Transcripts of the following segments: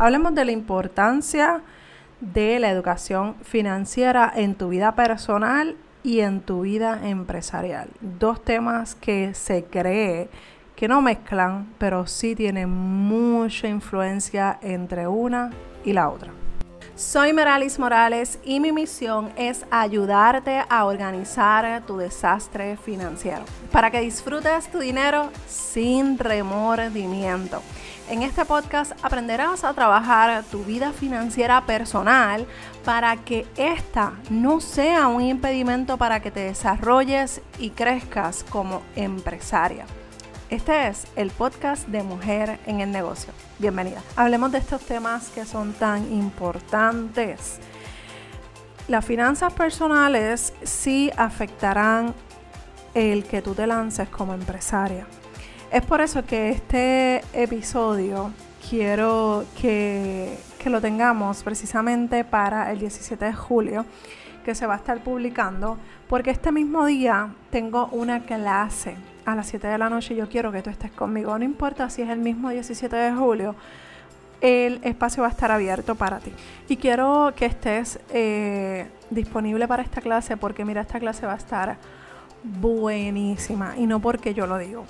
Hablemos de la importancia de la educación financiera en tu vida personal y en tu vida empresarial. Dos temas que se cree que no mezclan, pero sí tienen mucha influencia entre una y la otra. Soy Meralis Morales y mi misión es ayudarte a organizar tu desastre financiero para que disfrutes tu dinero sin remordimiento. En este podcast aprenderás a trabajar tu vida financiera personal para que esta no sea un impedimento para que te desarrolles y crezcas como empresaria. Este es el podcast de Mujer en el Negocio. Bienvenida. Hablemos de estos temas que son tan importantes. Las finanzas personales sí afectarán el que tú te lances como empresaria. Es por eso que este episodio quiero que, que lo tengamos precisamente para el 17 de julio que se va a estar publicando, porque este mismo día tengo una clase a las 7 de la noche yo quiero que tú estés conmigo. No importa si es el mismo 17 de julio, el espacio va a estar abierto para ti. Y quiero que estés eh, disponible para esta clase porque mira, esta clase va a estar buenísima y no porque yo lo digo.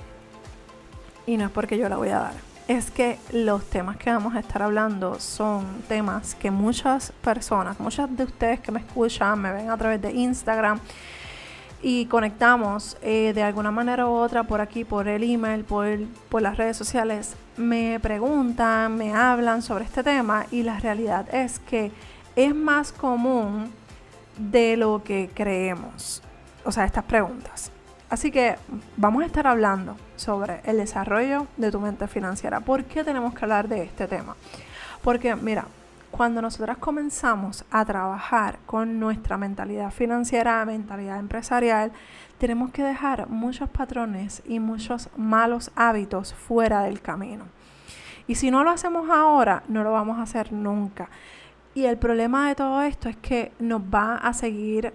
Y no es porque yo la voy a dar. Es que los temas que vamos a estar hablando son temas que muchas personas, muchas de ustedes que me escuchan, me ven a través de Instagram, y conectamos eh, de alguna manera u otra por aquí, por el email, por, por las redes sociales, me preguntan, me hablan sobre este tema y la realidad es que es más común de lo que creemos, o sea, estas preguntas. Así que vamos a estar hablando sobre el desarrollo de tu mente financiera. ¿Por qué tenemos que hablar de este tema? Porque, mira, cuando nosotras comenzamos a trabajar con nuestra mentalidad financiera, mentalidad empresarial, tenemos que dejar muchos patrones y muchos malos hábitos fuera del camino. Y si no lo hacemos ahora, no lo vamos a hacer nunca. Y el problema de todo esto es que nos va a seguir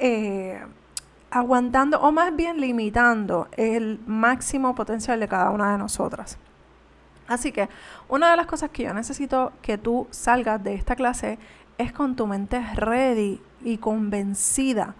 eh, aguantando o más bien limitando el máximo potencial de cada una de nosotras. Así que una de las cosas que yo necesito que tú salgas de esta clase es con tu mente ready y convencida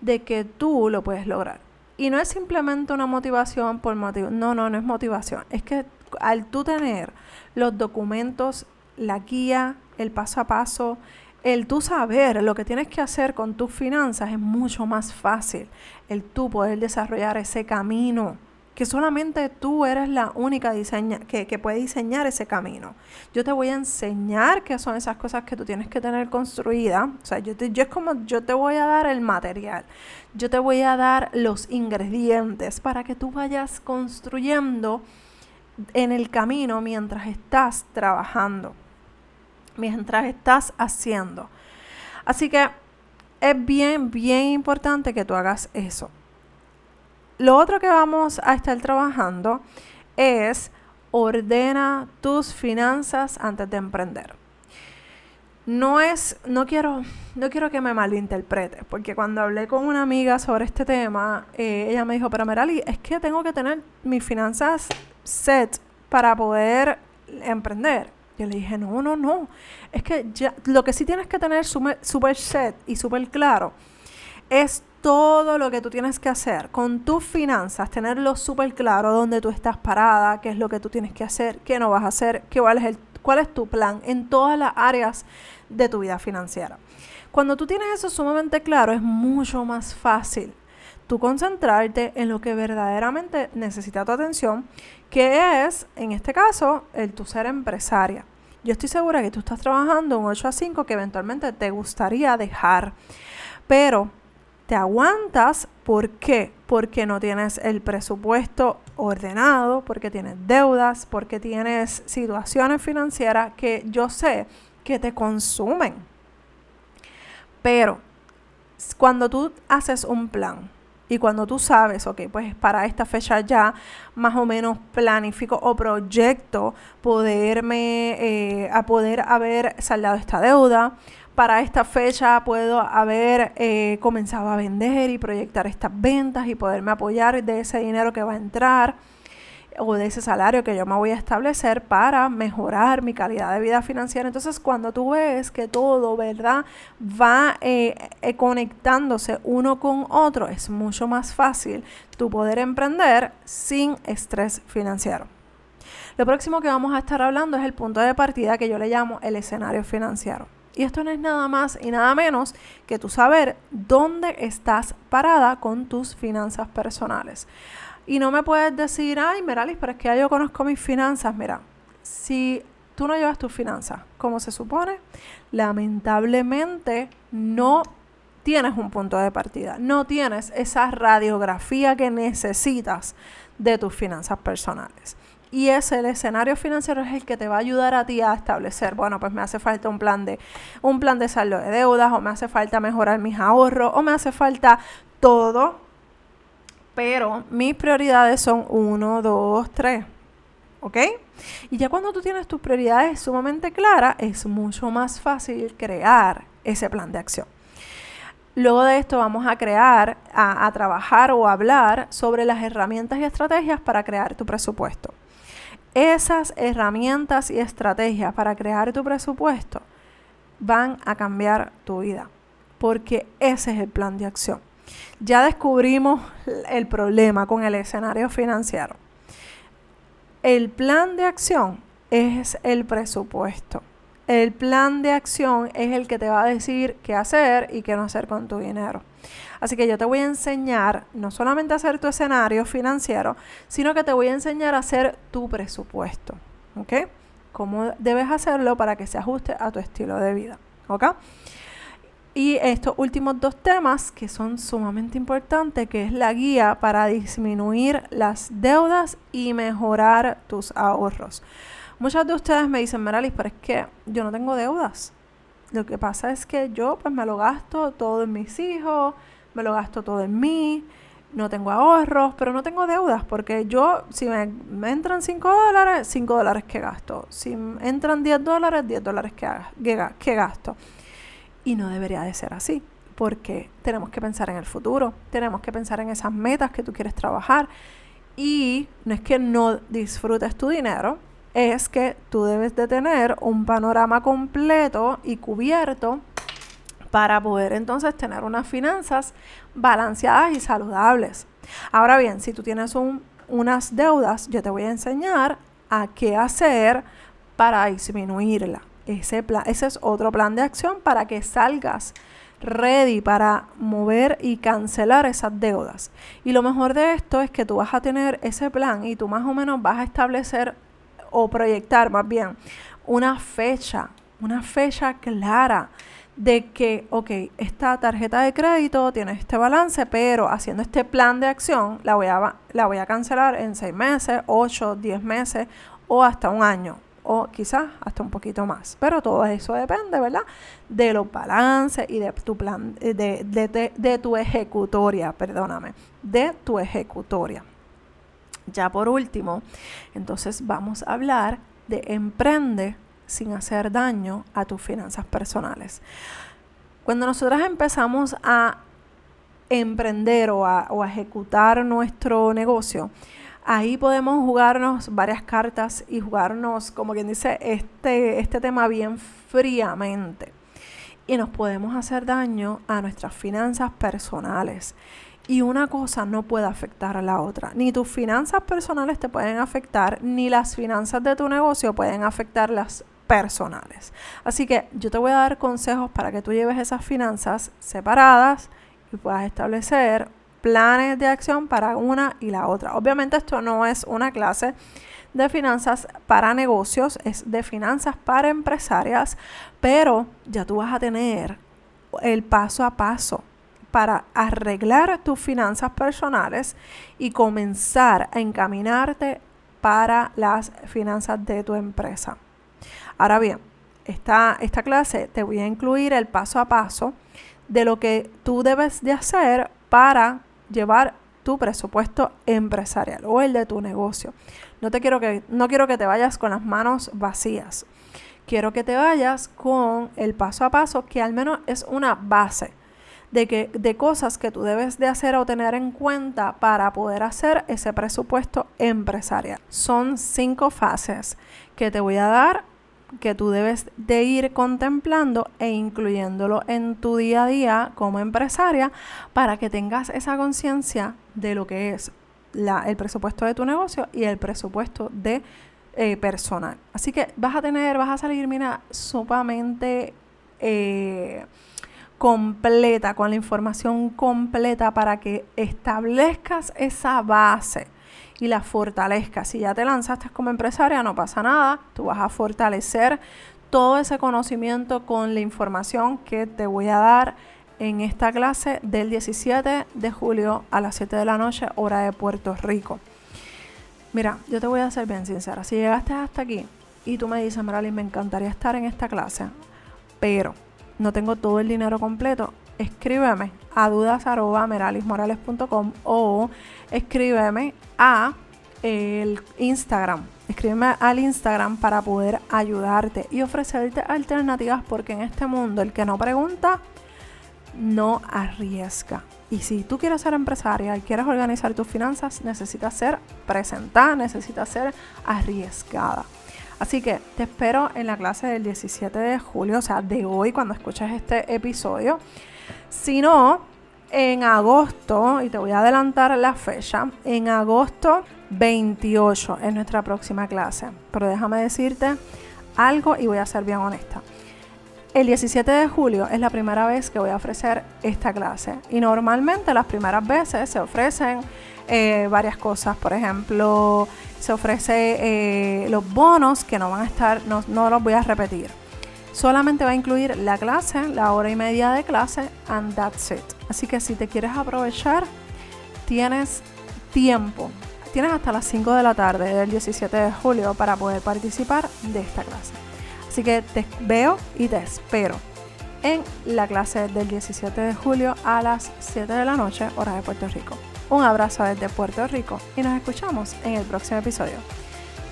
de que tú lo puedes lograr. Y no es simplemente una motivación por motivo. No, no, no es motivación. Es que al tú tener los documentos, la guía, el paso a paso, el tú saber lo que tienes que hacer con tus finanzas es mucho más fácil. El tú poder desarrollar ese camino que solamente tú eres la única diseña, que, puede diseñar ese camino. Yo te voy a enseñar qué son esas cosas que tú tienes que tener construidas. O sea, yo, te, yo es como, yo te voy a dar el material, yo te voy a dar los ingredientes para que tú vayas construyendo en el camino mientras estás trabajando, mientras estás haciendo. Así que es bien, bien importante que tú hagas eso. Lo otro que vamos a estar trabajando es ordena tus finanzas antes de emprender. No es, no quiero, no quiero que me malinterprete, porque cuando hablé con una amiga sobre este tema, eh, ella me dijo, pero Merali, es que tengo que tener mis finanzas set para poder emprender. Yo le dije, no, no, no. Es que ya, lo que sí tienes que tener súper set y súper claro es todo lo que tú tienes que hacer con tus finanzas, tenerlo súper claro, dónde tú estás parada, qué es lo que tú tienes que hacer, qué no vas a hacer, qué, cuál, es el, cuál es tu plan en todas las áreas de tu vida financiera. Cuando tú tienes eso sumamente claro, es mucho más fácil tú concentrarte en lo que verdaderamente necesita tu atención, que es, en este caso, el tu ser empresaria. Yo estoy segura que tú estás trabajando un 8 a 5 que eventualmente te gustaría dejar, pero te aguantas, ¿por qué? Porque no tienes el presupuesto ordenado, porque tienes deudas, porque tienes situaciones financieras que yo sé que te consumen. Pero cuando tú haces un plan y cuando tú sabes, ok, pues para esta fecha ya más o menos planifico o proyecto poderme, eh, a poder haber saldado esta deuda, para esta fecha puedo haber eh, comenzado a vender y proyectar estas ventas y poderme apoyar de ese dinero que va a entrar. O de ese salario que yo me voy a establecer para mejorar mi calidad de vida financiera. Entonces, cuando tú ves que todo, ¿verdad? Va eh, eh, conectándose uno con otro, es mucho más fácil tu poder emprender sin estrés financiero. Lo próximo que vamos a estar hablando es el punto de partida que yo le llamo el escenario financiero. Y esto no es nada más y nada menos que tú saber dónde estás parada con tus finanzas personales. Y no me puedes decir, ay, Meralis, pero es que ya yo conozco mis finanzas. Mira, si tú no llevas tus finanzas como se supone, lamentablemente no tienes un punto de partida, no tienes esa radiografía que necesitas de tus finanzas personales. Y ese, el escenario financiero es el que te va a ayudar a ti a establecer, bueno, pues me hace falta un plan de, un plan de saldo de deudas, o me hace falta mejorar mis ahorros, o me hace falta todo pero mis prioridades son uno, dos, tres. ¿Ok? Y ya cuando tú tienes tus prioridades sumamente claras, es mucho más fácil crear ese plan de acción. Luego de esto vamos a crear, a, a, trabajar o hablar sobre las herramientas y estrategias para crear tu presupuesto. Esas herramientas y estrategias para crear tu presupuesto van a cambiar tu vida, porque ese es el plan de acción. Ya descubrimos el problema con el escenario financiero. El plan de acción es el presupuesto. El plan de acción es el que te va a decir qué hacer y qué no hacer con tu dinero. Así que yo te voy a enseñar no solamente a hacer tu escenario financiero, sino que te voy a enseñar a hacer tu presupuesto. ¿Ok? Cómo debes hacerlo para que se ajuste a tu estilo de vida. ¿Ok? Y estos últimos dos temas que son sumamente importantes, que es la guía para disminuir las deudas y mejorar tus ahorros. Muchas de ustedes me dicen, Meralis, pero es que yo no tengo deudas. Lo que pasa es que yo pues me lo gasto todo en mis hijos, me lo gasto todo en mí, no tengo ahorros, pero no tengo deudas, porque yo, si me, entran 5 dólares, 5 dólares que gasto. Si entran 10 dólares, 10 dólares que, que gasto. Y no debería de ser así, porque tenemos que pensar en el futuro, tenemos que pensar en esas metas que tú quieres trabajar. Y no es que no disfrutes tu dinero, es que tú debes de tener un panorama completo y cubierto para poder entonces tener unas finanzas balanceadas y saludables. Ahora bien, si tú tienes unas deudas, yo te voy a enseñar a qué hacer para disminuirla. Ese, plan, ese es otro plan de acción para que salgas ready para mover y cancelar esas deudas. Y lo mejor de esto es que tú vas a tener ese plan y tú más o menos vas a establecer o proyectar más bien una fecha, una fecha clara de que, ok, esta tarjeta de crédito tiene este balance, pero haciendo este plan de acción la voy a, la voy a cancelar en seis meses, ocho, diez meses o hasta un año o quizás hasta un poquito más. Pero todo eso depende, ¿verdad? De los balances y de tu plan, de, de, de, tu ejecutoria, perdóname, de tu ejecutoria. Ya por último, entonces vamos a hablar de emprende sin hacer daño a tus finanzas personales. Cuando nosotros empezamos a emprender o a ejecutar nuestro negocio, ahí podemos jugarnos varias cartas y jugarnos, como quien dice, este, este tema bien fríamente. Y nos podemos hacer daño a nuestras finanzas personales. Y una cosa no puede afectar a la otra. Ni tus finanzas personales te pueden afectar, ni las finanzas de tu negocio pueden afectar las personales. Así que yo te voy a dar consejos para que tú lleves esas finanzas separadas y puedas establecer planes de acción para una y la otra. Obviamente esto no es una clase de finanzas para negocios, es de finanzas para empresarias, pero ya tú vas a tener el paso a paso para arreglar tus finanzas personales y comenzar a encaminarte para las finanzas de tu empresa. Ahora bien, esta, esta clase te voy a incluir el paso a paso de lo que tú debes de hacer para llevar tu presupuesto empresarial o el de tu negocio. No te quiero que no quiero que te vayas con las manos vacías. Quiero que te vayas con el paso a paso que al menos es una base de, que, de cosas que tú debes de hacer o tener en cuenta para poder hacer ese presupuesto empresarial. Son cinco fases que te voy a dar que tú debes de ir contemplando e incluyéndolo en tu día a día como empresaria para que tengas esa conciencia de lo que es el presupuesto de tu negocio y el presupuesto de eh, personal. Así que vas a tener, vas a salir, mira, sumamente eh, completa, con la información completa para que establezcas esa base y la fortalezcas. Si ya te lanzaste como empresaria, no pasa nada, tú vas a fortalecer todo ese conocimiento con la información que te voy a dar en esta clase del 17 de julio a las 7 de la noche, hora de Puerto Rico. Mira, yo te voy a ser bien sincera. Si llegaste hasta aquí y tú me dices, Maralyn, me encantaría estar en esta clase, pero no tengo todo el dinero completo, escríbeme a dudas.meralismorales.com o escríbeme a el Instagram. Escríbeme al Instagram para poder ayudarte y ofrecerte alternativas porque en este mundo el que no pregunta no arriesga. Y si tú quieres ser empresaria y quieres organizar tus finanzas, necesitas ser presentada, necesitas ser arriesgada. Así que te espero en la clase del 17 de julio, o sea, de hoy cuando escuches este episodio. Si no, en agosto, y te voy a adelantar la fecha, en agosto 28 es nuestra próxima clase. Pero déjame decirte algo y voy a ser bien honesta. El 17 de julio es la primera vez que voy a ofrecer esta clase y normalmente las primeras veces se ofrecen eh, varias cosas. Por ejemplo, se ofrece eh, los bonos que no van a estar, no, no los voy a repetir. Solamente va a incluir la clase, la hora y media de clase, and that's it. Así que si te quieres aprovechar, tienes tiempo. Tienes hasta las 5 de la tarde del 17 de julio para poder participar de esta clase. Así que te veo y te espero en la clase del 17 de julio a las 7 de la noche, hora de Puerto Rico. Un abrazo desde Puerto Rico y nos escuchamos en el próximo episodio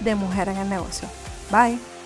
de Mujer en el Negocio. Bye.